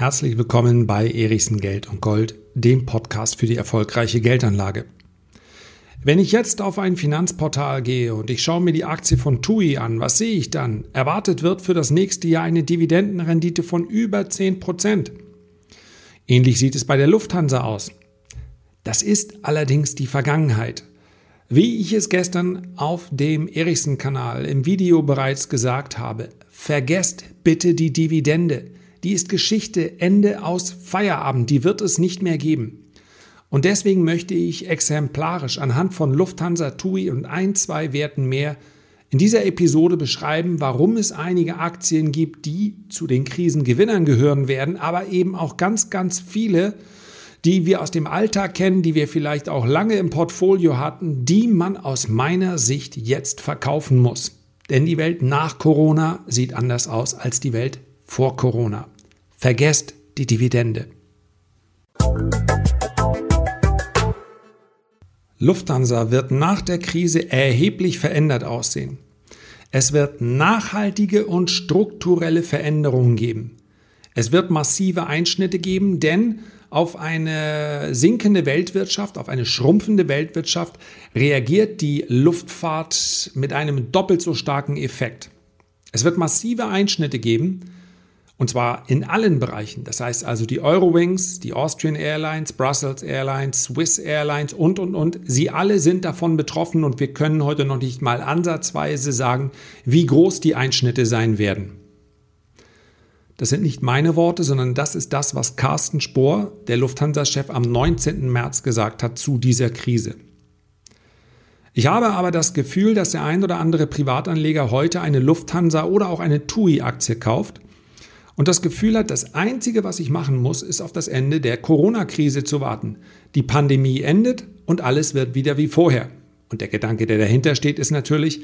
Herzlich willkommen bei Erichsen Geld und Gold, dem Podcast für die erfolgreiche Geldanlage. Wenn ich jetzt auf ein Finanzportal gehe und ich schaue mir die Aktie von TUI an, was sehe ich dann? Erwartet wird für das nächste Jahr eine Dividendenrendite von über 10%. Ähnlich sieht es bei der Lufthansa aus. Das ist allerdings die Vergangenheit. Wie ich es gestern auf dem Erichsen-Kanal im Video bereits gesagt habe, vergesst bitte die Dividende. Die ist Geschichte, Ende aus Feierabend, die wird es nicht mehr geben. Und deswegen möchte ich exemplarisch anhand von Lufthansa, TUI und ein, zwei Werten mehr in dieser Episode beschreiben, warum es einige Aktien gibt, die zu den Krisengewinnern gehören werden, aber eben auch ganz, ganz viele, die wir aus dem Alltag kennen, die wir vielleicht auch lange im Portfolio hatten, die man aus meiner Sicht jetzt verkaufen muss. Denn die Welt nach Corona sieht anders aus als die Welt vor Corona. Vergesst die Dividende. Lufthansa wird nach der Krise erheblich verändert aussehen. Es wird nachhaltige und strukturelle Veränderungen geben. Es wird massive Einschnitte geben, denn auf eine sinkende Weltwirtschaft, auf eine schrumpfende Weltwirtschaft reagiert die Luftfahrt mit einem doppelt so starken Effekt. Es wird massive Einschnitte geben, und zwar in allen Bereichen. Das heißt also die Eurowings, die Austrian Airlines, Brussels Airlines, Swiss Airlines und, und, und. Sie alle sind davon betroffen und wir können heute noch nicht mal ansatzweise sagen, wie groß die Einschnitte sein werden. Das sind nicht meine Worte, sondern das ist das, was Carsten Spohr, der Lufthansa-Chef, am 19. März gesagt hat zu dieser Krise. Ich habe aber das Gefühl, dass der ein oder andere Privatanleger heute eine Lufthansa oder auch eine TUI-Aktie kauft und das Gefühl hat, das Einzige, was ich machen muss, ist auf das Ende der Corona-Krise zu warten. Die Pandemie endet und alles wird wieder wie vorher. Und der Gedanke, der dahinter steht, ist natürlich,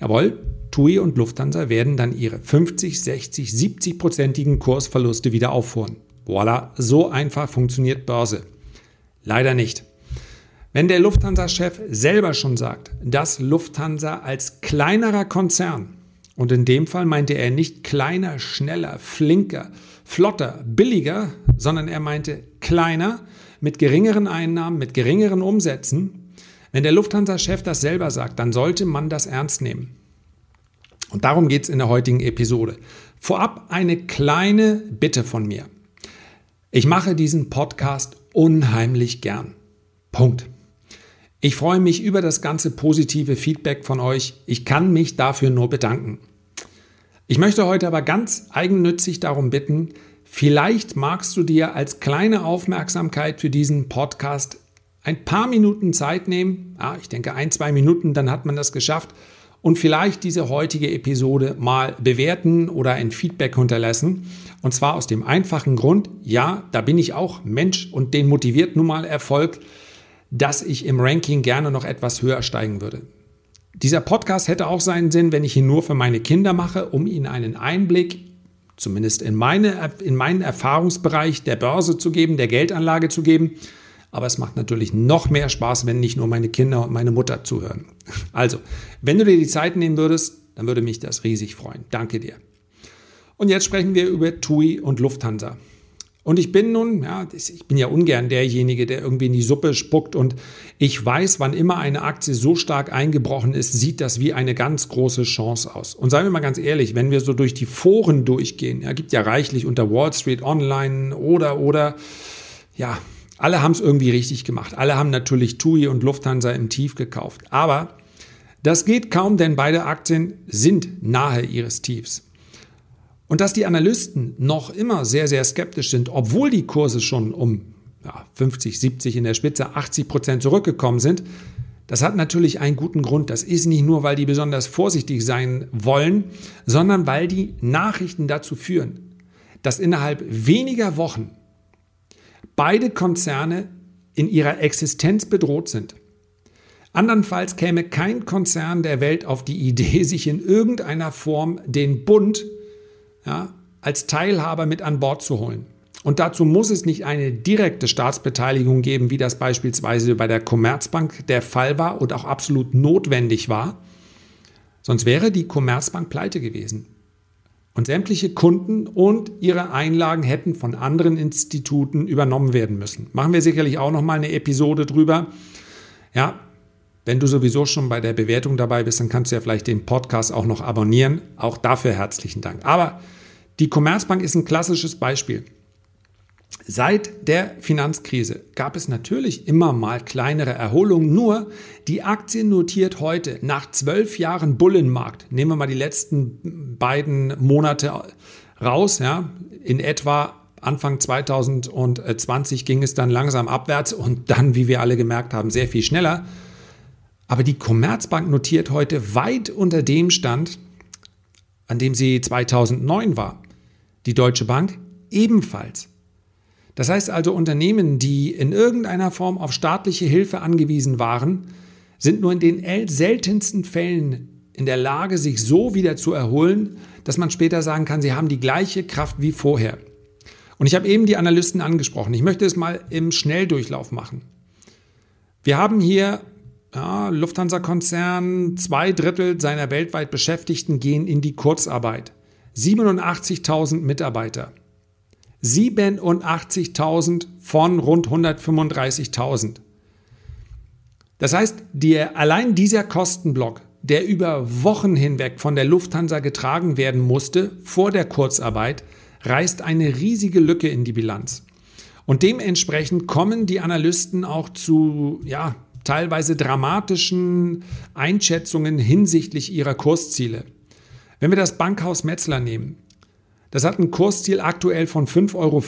jawohl, TUI und Lufthansa werden dann ihre 50, 60, 70-prozentigen Kursverluste wieder aufholen. Voila, so einfach funktioniert Börse. Leider nicht. Wenn der Lufthansa-Chef selber schon sagt, dass Lufthansa als kleinerer Konzern und in dem Fall meinte er nicht kleiner, schneller, flinker, flotter, billiger, sondern er meinte kleiner, mit geringeren Einnahmen, mit geringeren Umsätzen. Wenn der Lufthansa-Chef das selber sagt, dann sollte man das ernst nehmen. Und darum geht es in der heutigen Episode. Vorab eine kleine Bitte von mir. Ich mache diesen Podcast unheimlich gern. Punkt. Ich freue mich über das ganze positive Feedback von euch. Ich kann mich dafür nur bedanken. Ich möchte heute aber ganz eigennützig darum bitten, vielleicht magst du dir als kleine Aufmerksamkeit für diesen Podcast ein paar Minuten Zeit nehmen. Ja, ich denke ein, zwei Minuten, dann hat man das geschafft. Und vielleicht diese heutige Episode mal bewerten oder ein Feedback hinterlassen. Und zwar aus dem einfachen Grund, ja, da bin ich auch Mensch und den motiviert nun mal Erfolg dass ich im Ranking gerne noch etwas höher steigen würde. Dieser Podcast hätte auch seinen Sinn, wenn ich ihn nur für meine Kinder mache, um ihnen einen Einblick, zumindest in, meine, in meinen Erfahrungsbereich der Börse zu geben, der Geldanlage zu geben. Aber es macht natürlich noch mehr Spaß, wenn nicht nur meine Kinder und meine Mutter zuhören. Also, wenn du dir die Zeit nehmen würdest, dann würde mich das riesig freuen. Danke dir. Und jetzt sprechen wir über TUI und Lufthansa. Und ich bin nun, ja, ich bin ja ungern derjenige, der irgendwie in die Suppe spuckt und ich weiß, wann immer eine Aktie so stark eingebrochen ist, sieht das wie eine ganz große Chance aus. Und seien wir mal ganz ehrlich, wenn wir so durch die Foren durchgehen, ja, gibt ja reichlich unter Wall Street Online oder, oder, ja, alle haben es irgendwie richtig gemacht. Alle haben natürlich TUI und Lufthansa im Tief gekauft. Aber das geht kaum, denn beide Aktien sind nahe ihres Tiefs. Und dass die Analysten noch immer sehr, sehr skeptisch sind, obwohl die Kurse schon um ja, 50, 70 in der Spitze, 80 Prozent zurückgekommen sind, das hat natürlich einen guten Grund. Das ist nicht nur, weil die besonders vorsichtig sein wollen, sondern weil die Nachrichten dazu führen, dass innerhalb weniger Wochen beide Konzerne in ihrer Existenz bedroht sind. Andernfalls käme kein Konzern der Welt auf die Idee, sich in irgendeiner Form den Bund ja, als Teilhaber mit an Bord zu holen. Und dazu muss es nicht eine direkte Staatsbeteiligung geben, wie das beispielsweise bei der Commerzbank der Fall war und auch absolut notwendig war. Sonst wäre die Commerzbank pleite gewesen. Und sämtliche Kunden und ihre Einlagen hätten von anderen Instituten übernommen werden müssen. Machen wir sicherlich auch noch mal eine Episode drüber. Ja, wenn du sowieso schon bei der Bewertung dabei bist, dann kannst du ja vielleicht den Podcast auch noch abonnieren. Auch dafür herzlichen Dank. Aber die Commerzbank ist ein klassisches Beispiel. Seit der Finanzkrise gab es natürlich immer mal kleinere Erholungen, nur die Aktie notiert heute nach zwölf Jahren Bullenmarkt, nehmen wir mal die letzten beiden Monate raus, ja, in etwa Anfang 2020 ging es dann langsam abwärts und dann, wie wir alle gemerkt haben, sehr viel schneller. Aber die Commerzbank notiert heute weit unter dem Stand, an dem sie 2009 war. Die Deutsche Bank ebenfalls. Das heißt also, Unternehmen, die in irgendeiner Form auf staatliche Hilfe angewiesen waren, sind nur in den seltensten Fällen in der Lage, sich so wieder zu erholen, dass man später sagen kann, sie haben die gleiche Kraft wie vorher. Und ich habe eben die Analysten angesprochen. Ich möchte es mal im Schnelldurchlauf machen. Wir haben hier ja, Lufthansa-Konzern, zwei Drittel seiner weltweit Beschäftigten gehen in die Kurzarbeit. 87.000 Mitarbeiter. 87.000 von rund 135.000. Das heißt, die, allein dieser Kostenblock, der über Wochen hinweg von der Lufthansa getragen werden musste vor der Kurzarbeit, reißt eine riesige Lücke in die Bilanz. Und dementsprechend kommen die Analysten auch zu ja, teilweise dramatischen Einschätzungen hinsichtlich ihrer Kursziele. Wenn wir das Bankhaus Metzler nehmen, das hat ein Kursziel aktuell von 5,50 Euro,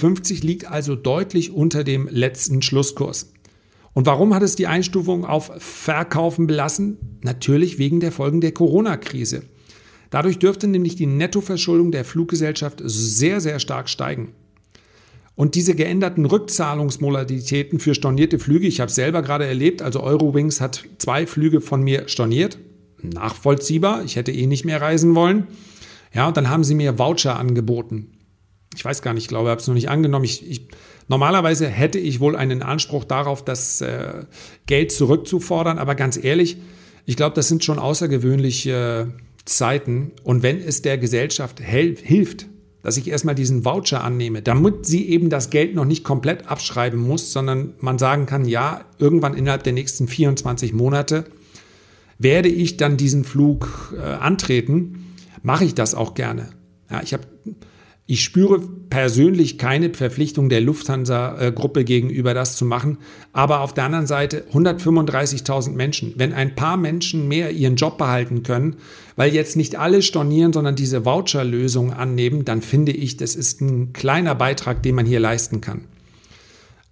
liegt also deutlich unter dem letzten Schlusskurs. Und warum hat es die Einstufung auf Verkaufen belassen? Natürlich wegen der Folgen der Corona-Krise. Dadurch dürfte nämlich die Nettoverschuldung der Fluggesellschaft sehr, sehr stark steigen. Und diese geänderten Rückzahlungsmodalitäten für stornierte Flüge, ich habe es selber gerade erlebt, also Eurowings hat zwei Flüge von mir storniert, nachvollziehbar, ich hätte eh nicht mehr reisen wollen. Ja, und dann haben sie mir Voucher angeboten. Ich weiß gar nicht, ich glaube, ich habe es noch nicht angenommen. Ich, ich, normalerweise hätte ich wohl einen Anspruch darauf, das äh, Geld zurückzufordern, aber ganz ehrlich, ich glaube, das sind schon außergewöhnliche Zeiten. Und wenn es der Gesellschaft hilft, dass ich erstmal diesen Voucher annehme, damit sie eben das Geld noch nicht komplett abschreiben muss, sondern man sagen kann, ja, irgendwann innerhalb der nächsten 24 Monate werde ich dann diesen Flug äh, antreten mache ich das auch gerne. Ja, ich habe ich spüre persönlich keine Verpflichtung der Lufthansa-Gruppe gegenüber, das zu machen. Aber auf der anderen Seite 135.000 Menschen. Wenn ein paar Menschen mehr ihren Job behalten können, weil jetzt nicht alle stornieren, sondern diese Voucher-Lösung annehmen, dann finde ich, das ist ein kleiner Beitrag, den man hier leisten kann.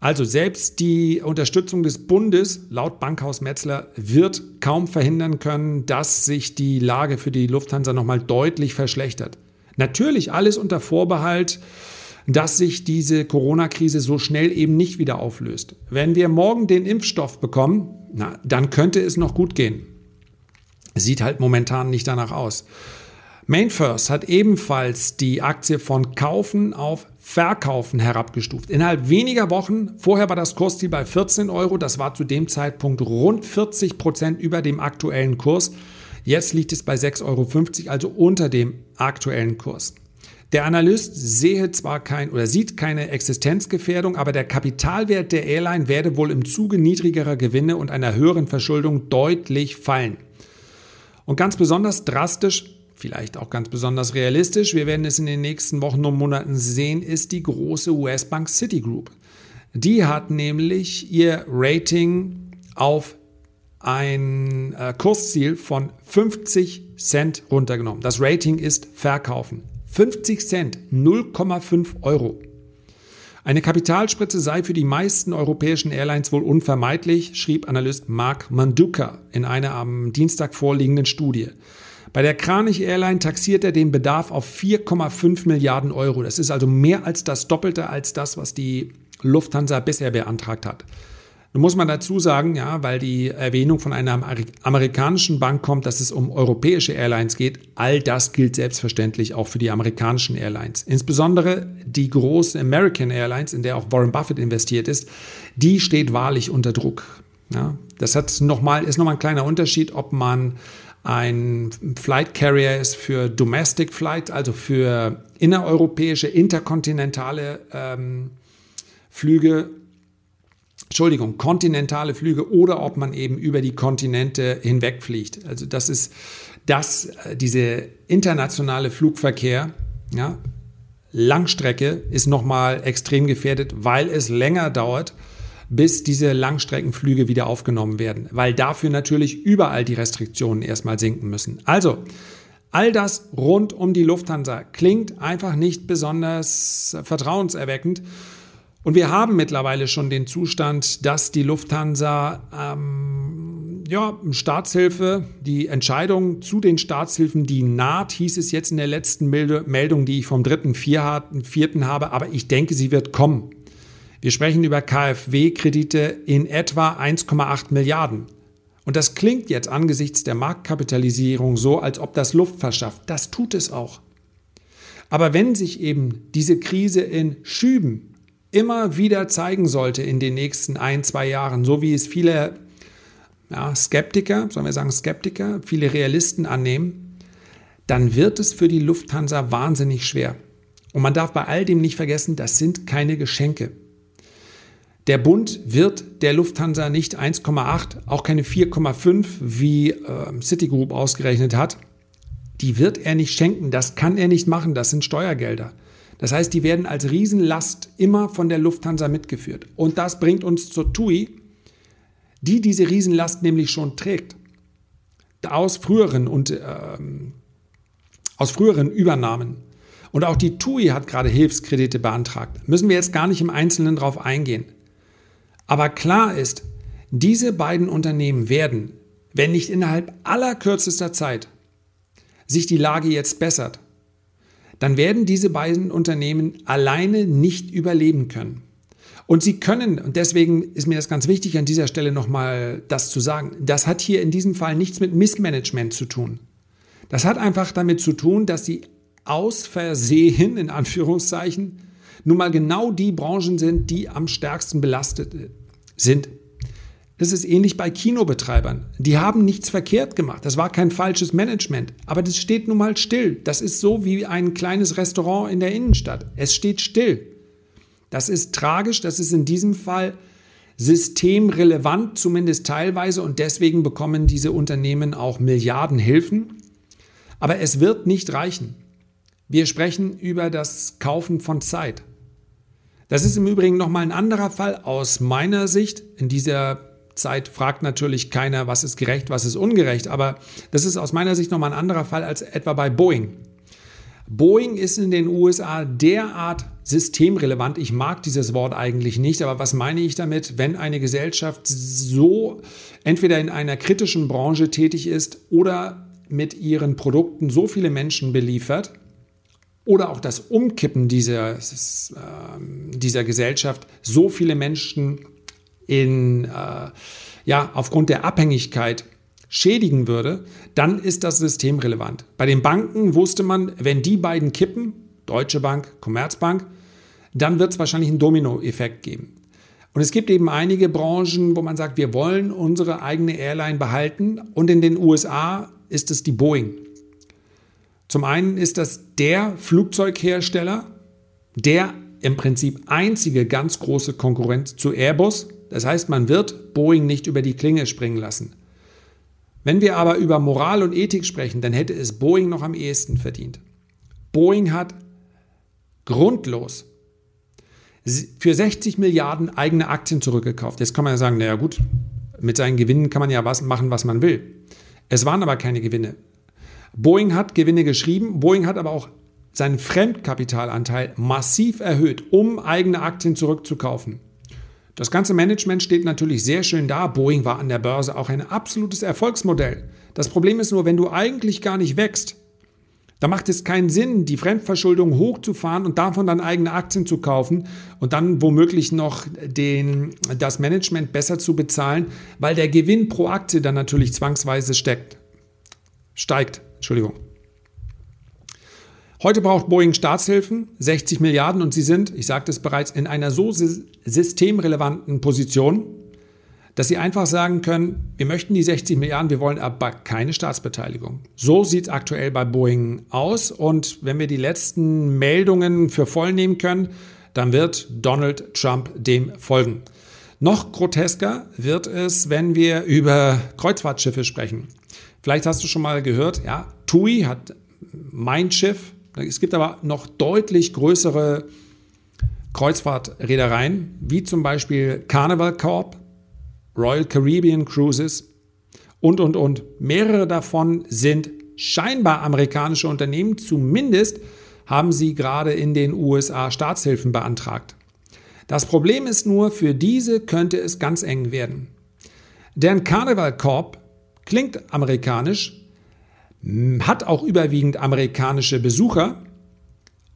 Also selbst die Unterstützung des Bundes laut Bankhaus Metzler wird kaum verhindern können, dass sich die Lage für die Lufthansa nochmal deutlich verschlechtert. Natürlich alles unter Vorbehalt, dass sich diese Corona-Krise so schnell eben nicht wieder auflöst. Wenn wir morgen den Impfstoff bekommen, na, dann könnte es noch gut gehen. Sieht halt momentan nicht danach aus. Mainfirst hat ebenfalls die Aktie von Kaufen auf Verkaufen herabgestuft. Innerhalb weniger Wochen, vorher war das Kursziel bei 14 Euro, das war zu dem Zeitpunkt rund 40 Prozent über dem aktuellen Kurs. Jetzt liegt es bei 6,50 Euro, also unter dem aktuellen Kurs. Der Analyst sehe zwar kein oder sieht keine Existenzgefährdung, aber der Kapitalwert der Airline werde wohl im Zuge niedrigerer Gewinne und einer höheren Verschuldung deutlich fallen. Und ganz besonders drastisch vielleicht auch ganz besonders realistisch, wir werden es in den nächsten Wochen und Monaten sehen, ist die große US-Bank Citigroup. Die hat nämlich ihr Rating auf ein äh, Kursziel von 50 Cent runtergenommen. Das Rating ist Verkaufen. 50 Cent, 0,5 Euro. Eine Kapitalspritze sei für die meisten europäischen Airlines wohl unvermeidlich, schrieb Analyst Mark Manduka in einer am Dienstag vorliegenden Studie. Bei der Kranich Airline taxiert er den Bedarf auf 4,5 Milliarden Euro. Das ist also mehr als das Doppelte als das, was die Lufthansa bisher beantragt hat. Nun muss man dazu sagen, ja, weil die Erwähnung von einer amerikanischen Bank kommt, dass es um europäische Airlines geht. All das gilt selbstverständlich auch für die amerikanischen Airlines. Insbesondere die große American Airlines, in der auch Warren Buffett investiert ist, die steht wahrlich unter Druck. Ja, das hat noch mal, ist nochmal ein kleiner Unterschied, ob man ein Flight Carrier ist für Domestic Flight, also für innereuropäische, interkontinentale ähm, Flüge, Entschuldigung, kontinentale Flüge oder ob man eben über die Kontinente hinwegfliegt. Also das ist das, äh, diese internationale Flugverkehr, ja, Langstrecke ist nochmal extrem gefährdet, weil es länger dauert, bis diese Langstreckenflüge wieder aufgenommen werden, weil dafür natürlich überall die Restriktionen erstmal sinken müssen. Also, all das rund um die Lufthansa klingt einfach nicht besonders vertrauenserweckend. Und wir haben mittlerweile schon den Zustand, dass die Lufthansa ähm, ja, Staatshilfe, die Entscheidung zu den Staatshilfen, die naht, hieß es jetzt in der letzten Meldung, die ich vom 3.4. habe, aber ich denke, sie wird kommen. Wir sprechen über KfW-Kredite in etwa 1,8 Milliarden. Und das klingt jetzt angesichts der Marktkapitalisierung so, als ob das Luft verschafft. Das tut es auch. Aber wenn sich eben diese Krise in Schüben immer wieder zeigen sollte in den nächsten ein, zwei Jahren, so wie es viele ja, Skeptiker, sollen wir sagen Skeptiker, viele Realisten annehmen, dann wird es für die Lufthansa wahnsinnig schwer. Und man darf bei all dem nicht vergessen, das sind keine Geschenke. Der Bund wird der Lufthansa nicht 1,8, auch keine 4,5, wie äh, Citigroup ausgerechnet hat. Die wird er nicht schenken, das kann er nicht machen, das sind Steuergelder. Das heißt, die werden als Riesenlast immer von der Lufthansa mitgeführt. Und das bringt uns zur TUI, die diese Riesenlast nämlich schon trägt. Aus früheren und ähm, aus früheren Übernahmen. Und auch die TUI hat gerade Hilfskredite beantragt. Müssen wir jetzt gar nicht im Einzelnen drauf eingehen. Aber klar ist, diese beiden Unternehmen werden, wenn nicht innerhalb allerkürzester Zeit sich die Lage jetzt bessert, dann werden diese beiden Unternehmen alleine nicht überleben können. Und sie können, und deswegen ist mir das ganz wichtig, an dieser Stelle nochmal das zu sagen, das hat hier in diesem Fall nichts mit Missmanagement zu tun. Das hat einfach damit zu tun, dass sie aus Versehen, in Anführungszeichen, nun mal genau die Branchen sind, die am stärksten belastet sind. Das ist ähnlich bei Kinobetreibern. Die haben nichts verkehrt gemacht. Das war kein falsches Management. Aber das steht nun mal still. Das ist so wie ein kleines Restaurant in der Innenstadt. Es steht still. Das ist tragisch. Das ist in diesem Fall systemrelevant, zumindest teilweise. Und deswegen bekommen diese Unternehmen auch Milliardenhilfen. Aber es wird nicht reichen. Wir sprechen über das Kaufen von Zeit. Das ist im Übrigen nochmal ein anderer Fall aus meiner Sicht. In dieser Zeit fragt natürlich keiner, was ist gerecht, was ist ungerecht, aber das ist aus meiner Sicht nochmal ein anderer Fall als etwa bei Boeing. Boeing ist in den USA derart systemrelevant. Ich mag dieses Wort eigentlich nicht, aber was meine ich damit? Wenn eine Gesellschaft so entweder in einer kritischen Branche tätig ist oder mit ihren Produkten so viele Menschen beliefert, oder auch das Umkippen dieser, äh, dieser Gesellschaft so viele Menschen in, äh, ja, aufgrund der Abhängigkeit schädigen würde, dann ist das systemrelevant. Bei den Banken wusste man, wenn die beiden kippen, Deutsche Bank, Commerzbank, dann wird es wahrscheinlich einen Dominoeffekt geben. Und es gibt eben einige Branchen, wo man sagt, wir wollen unsere eigene Airline behalten. Und in den USA ist es die Boeing. Zum einen ist das der Flugzeughersteller, der im Prinzip einzige ganz große Konkurrent zu Airbus. Das heißt, man wird Boeing nicht über die Klinge springen lassen. Wenn wir aber über Moral und Ethik sprechen, dann hätte es Boeing noch am ehesten verdient. Boeing hat grundlos für 60 Milliarden eigene Aktien zurückgekauft. Jetzt kann man ja sagen, naja gut, mit seinen Gewinnen kann man ja was machen, was man will. Es waren aber keine Gewinne. Boeing hat Gewinne geschrieben, Boeing hat aber auch seinen Fremdkapitalanteil massiv erhöht, um eigene Aktien zurückzukaufen. Das ganze Management steht natürlich sehr schön da. Boeing war an der Börse auch ein absolutes Erfolgsmodell. Das Problem ist nur, wenn du eigentlich gar nicht wächst, da macht es keinen Sinn, die Fremdverschuldung hochzufahren und davon dann eigene Aktien zu kaufen und dann womöglich noch den, das Management besser zu bezahlen, weil der Gewinn pro Aktie dann natürlich zwangsweise steckt, steigt. Entschuldigung. Heute braucht Boeing Staatshilfen, 60 Milliarden, und sie sind, ich sagte es bereits, in einer so systemrelevanten Position, dass sie einfach sagen können, wir möchten die 60 Milliarden, wir wollen aber keine Staatsbeteiligung. So sieht es aktuell bei Boeing aus. Und wenn wir die letzten Meldungen für voll nehmen können, dann wird Donald Trump dem folgen. Noch grotesker wird es, wenn wir über Kreuzfahrtschiffe sprechen. Vielleicht hast du schon mal gehört, ja, TUI hat mein Schiff. Es gibt aber noch deutlich größere Kreuzfahrtreedereien, wie zum Beispiel Carnival Corp, Royal Caribbean Cruises und, und, und. Mehrere davon sind scheinbar amerikanische Unternehmen. Zumindest haben sie gerade in den USA Staatshilfen beantragt. Das Problem ist nur, für diese könnte es ganz eng werden. Denn Carnival Corp klingt amerikanisch, hat auch überwiegend amerikanische Besucher,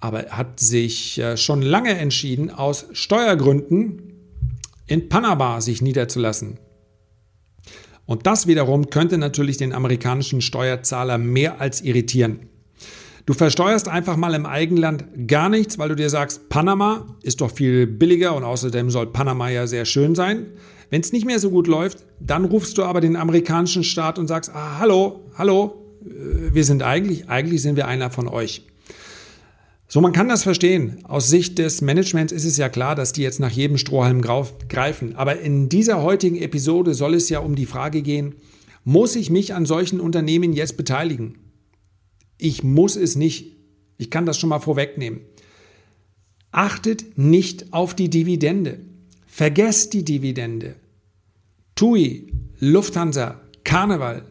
aber hat sich äh, schon lange entschieden, aus Steuergründen in Panama sich niederzulassen. Und das wiederum könnte natürlich den amerikanischen Steuerzahler mehr als irritieren. Du versteuerst einfach mal im Eigenland gar nichts, weil du dir sagst, Panama ist doch viel billiger und außerdem soll Panama ja sehr schön sein. Wenn es nicht mehr so gut läuft, dann rufst du aber den amerikanischen Staat und sagst, ah, hallo, hallo, äh, wir sind eigentlich, eigentlich sind wir einer von euch. So, man kann das verstehen. Aus Sicht des Managements ist es ja klar, dass die jetzt nach jedem Strohhalm greifen. Aber in dieser heutigen Episode soll es ja um die Frage gehen, muss ich mich an solchen Unternehmen jetzt beteiligen? Ich muss es nicht. Ich kann das schon mal vorwegnehmen. Achtet nicht auf die Dividende. Vergesst die Dividende. TUI, Lufthansa, Carnival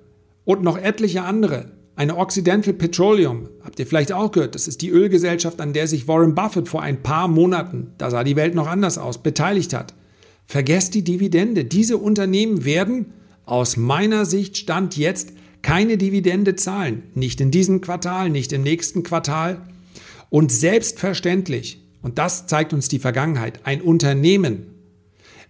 und noch etliche andere eine Occidental Petroleum, habt ihr vielleicht auch gehört, das ist die Ölgesellschaft, an der sich Warren Buffett vor ein paar Monaten, da sah die Welt noch anders aus, beteiligt hat. Vergesst die Dividende. Diese Unternehmen werden aus meiner Sicht Stand jetzt keine Dividende zahlen. Nicht in diesem Quartal, nicht im nächsten Quartal. Und selbstverständlich, und das zeigt uns die Vergangenheit, ein Unternehmen,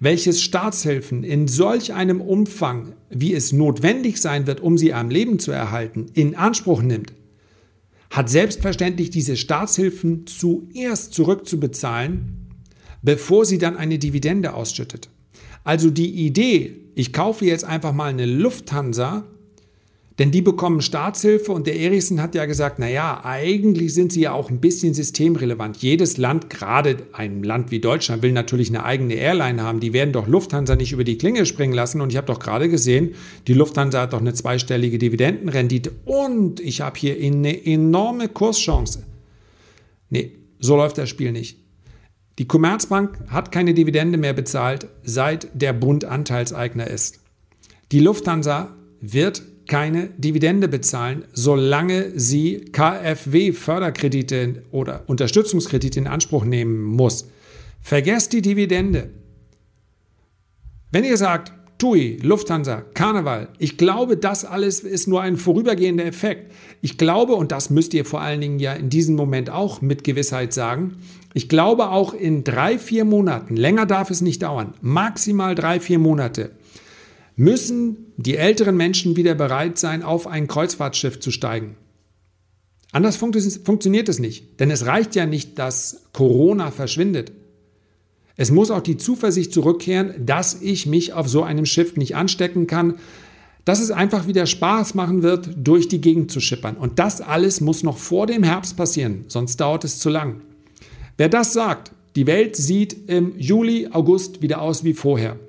welches Staatshilfen in solch einem Umfang, wie es notwendig sein wird, um sie am Leben zu erhalten, in Anspruch nimmt, hat selbstverständlich diese Staatshilfen zuerst zurückzubezahlen, bevor sie dann eine Dividende ausschüttet. Also die Idee, ich kaufe jetzt einfach mal eine Lufthansa denn die bekommen Staatshilfe und der Erichsen hat ja gesagt, naja, eigentlich sind sie ja auch ein bisschen systemrelevant. Jedes Land, gerade ein Land wie Deutschland, will natürlich eine eigene Airline haben. Die werden doch Lufthansa nicht über die Klinge springen lassen. Und ich habe doch gerade gesehen, die Lufthansa hat doch eine zweistellige Dividendenrendite und ich habe hier eine enorme Kurschance. Nee, so läuft das Spiel nicht. Die Commerzbank hat keine Dividende mehr bezahlt, seit der Bund Anteilseigner ist. Die Lufthansa wird keine Dividende bezahlen, solange sie KfW-Förderkredite oder Unterstützungskredite in Anspruch nehmen muss. Vergesst die Dividende. Wenn ihr sagt, TUI, Lufthansa, Karneval, ich glaube, das alles ist nur ein vorübergehender Effekt. Ich glaube, und das müsst ihr vor allen Dingen ja in diesem Moment auch mit Gewissheit sagen, ich glaube auch in drei, vier Monaten, länger darf es nicht dauern, maximal drei, vier Monate, müssen die älteren Menschen wieder bereit sein, auf ein Kreuzfahrtschiff zu steigen. Anders fun funktioniert es nicht, denn es reicht ja nicht, dass Corona verschwindet. Es muss auch die Zuversicht zurückkehren, dass ich mich auf so einem Schiff nicht anstecken kann, dass es einfach wieder Spaß machen wird, durch die Gegend zu schippern. Und das alles muss noch vor dem Herbst passieren, sonst dauert es zu lang. Wer das sagt, die Welt sieht im Juli, August wieder aus wie vorher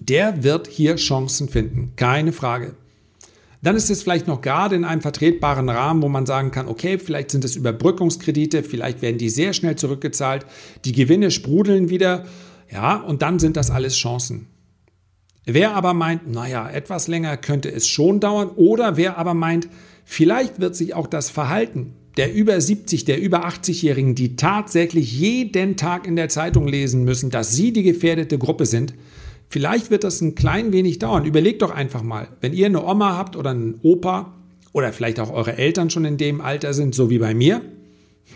der wird hier Chancen finden, keine Frage. Dann ist es vielleicht noch gerade in einem vertretbaren Rahmen, wo man sagen kann, okay, vielleicht sind es Überbrückungskredite, vielleicht werden die sehr schnell zurückgezahlt, die Gewinne sprudeln wieder, ja, und dann sind das alles Chancen. Wer aber meint, naja, etwas länger könnte es schon dauern, oder wer aber meint, vielleicht wird sich auch das Verhalten der über 70, der über 80-Jährigen, die tatsächlich jeden Tag in der Zeitung lesen müssen, dass sie die gefährdete Gruppe sind, Vielleicht wird das ein klein wenig dauern. Überlegt doch einfach mal, wenn ihr eine Oma habt oder einen Opa oder vielleicht auch eure Eltern schon in dem Alter sind, so wie bei mir.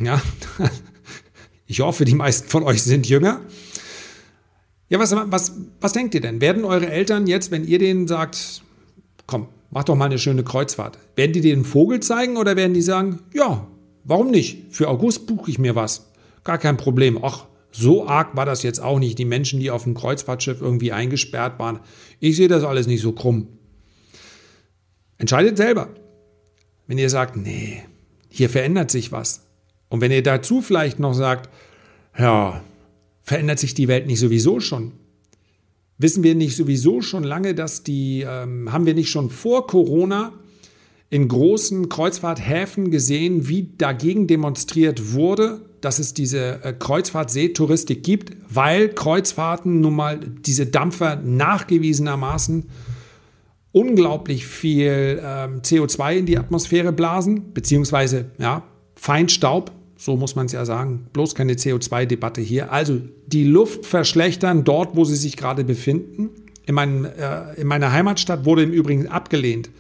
Ja, ich hoffe, die meisten von euch sind jünger. Ja, was, was, was denkt ihr denn? Werden eure Eltern jetzt, wenn ihr denen sagt, komm, mach doch mal eine schöne Kreuzfahrt, werden die dir einen Vogel zeigen oder werden die sagen, ja, warum nicht? Für August buche ich mir was. Gar kein Problem. Ach, So arg war das jetzt auch nicht. Die Menschen, die auf dem Kreuzfahrtschiff irgendwie eingesperrt waren. Ich sehe das alles nicht so krumm. Entscheidet selber. Wenn ihr sagt, nee, hier verändert sich was. Und wenn ihr dazu vielleicht noch sagt, ja, verändert sich die Welt nicht sowieso schon? Wissen wir nicht sowieso schon lange, dass die, ähm, haben wir nicht schon vor Corona in großen Kreuzfahrthäfen gesehen, wie dagegen demonstriert wurde, dass es diese äh, Kreuzfahrtseetouristik gibt, weil Kreuzfahrten nun mal diese Dampfer nachgewiesenermaßen unglaublich viel ähm, CO2 in die Atmosphäre blasen, beziehungsweise ja, Feinstaub, so muss man es ja sagen, bloß keine CO2-Debatte hier. Also die Luft verschlechtern dort, wo sie sich gerade befinden. In, meinem, äh, in meiner Heimatstadt wurde im Übrigen abgelehnt,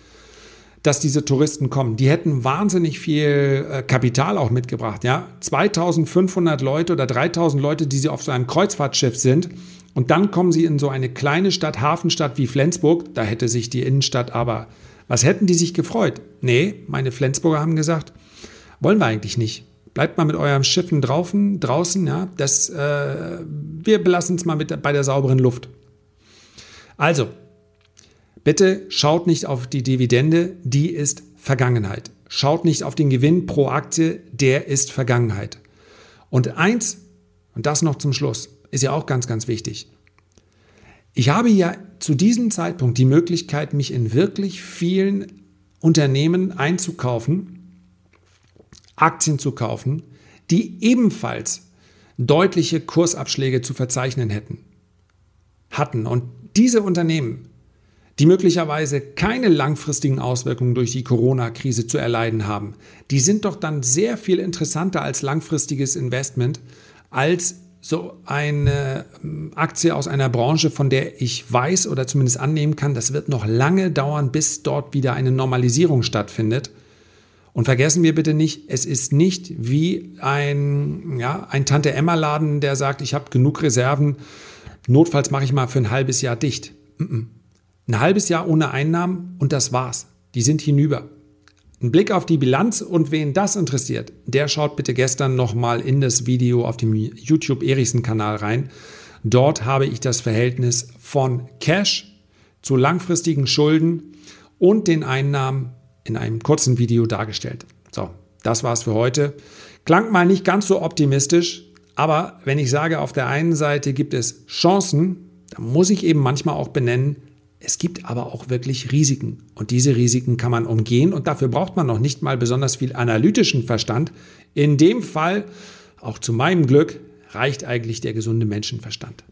dass diese Touristen kommen. Die hätten wahnsinnig viel äh, Kapital auch mitgebracht. Ja? 2500 Leute oder 3000 Leute, die sie auf so einem Kreuzfahrtschiff sind. Und dann kommen sie in so eine kleine Stadt, Hafenstadt wie Flensburg. Da hätte sich die Innenstadt aber, was hätten die sich gefreut? Nee, meine Flensburger haben gesagt, wollen wir eigentlich nicht. Bleibt mal mit eurem Schiffen draußen, draußen ja. Das, äh, wir belassen es mal mit, bei der sauberen Luft. Also, Bitte schaut nicht auf die Dividende, die ist Vergangenheit. Schaut nicht auf den Gewinn pro Aktie, der ist Vergangenheit. Und eins, und das noch zum Schluss, ist ja auch ganz, ganz wichtig. Ich habe ja zu diesem Zeitpunkt die Möglichkeit, mich in wirklich vielen Unternehmen einzukaufen, Aktien zu kaufen, die ebenfalls deutliche Kursabschläge zu verzeichnen hätten, hatten. Und diese Unternehmen die möglicherweise keine langfristigen Auswirkungen durch die Corona-Krise zu erleiden haben, die sind doch dann sehr viel interessanter als langfristiges Investment als so eine ähm, Aktie aus einer Branche, von der ich weiß oder zumindest annehmen kann, das wird noch lange dauern, bis dort wieder eine Normalisierung stattfindet. Und vergessen wir bitte nicht, es ist nicht wie ein, ja, ein Tante-Emma-Laden, der sagt, ich habe genug Reserven, notfalls mache ich mal für ein halbes Jahr dicht. Ein halbes Jahr ohne Einnahmen und das war's. Die sind hinüber. Ein Blick auf die Bilanz und wen das interessiert, der schaut bitte gestern nochmal in das Video auf dem YouTube Erichsen Kanal rein. Dort habe ich das Verhältnis von Cash zu langfristigen Schulden und den Einnahmen in einem kurzen Video dargestellt. So, das war's für heute. Klang mal nicht ganz so optimistisch, aber wenn ich sage, auf der einen Seite gibt es Chancen, dann muss ich eben manchmal auch benennen, es gibt aber auch wirklich Risiken und diese Risiken kann man umgehen und dafür braucht man noch nicht mal besonders viel analytischen Verstand. In dem Fall, auch zu meinem Glück, reicht eigentlich der gesunde Menschenverstand.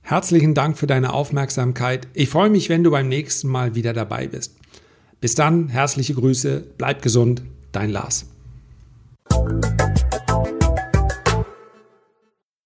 Herzlichen Dank für deine Aufmerksamkeit. Ich freue mich, wenn du beim nächsten Mal wieder dabei bist. Bis dann, herzliche Grüße, bleib gesund, dein Lars.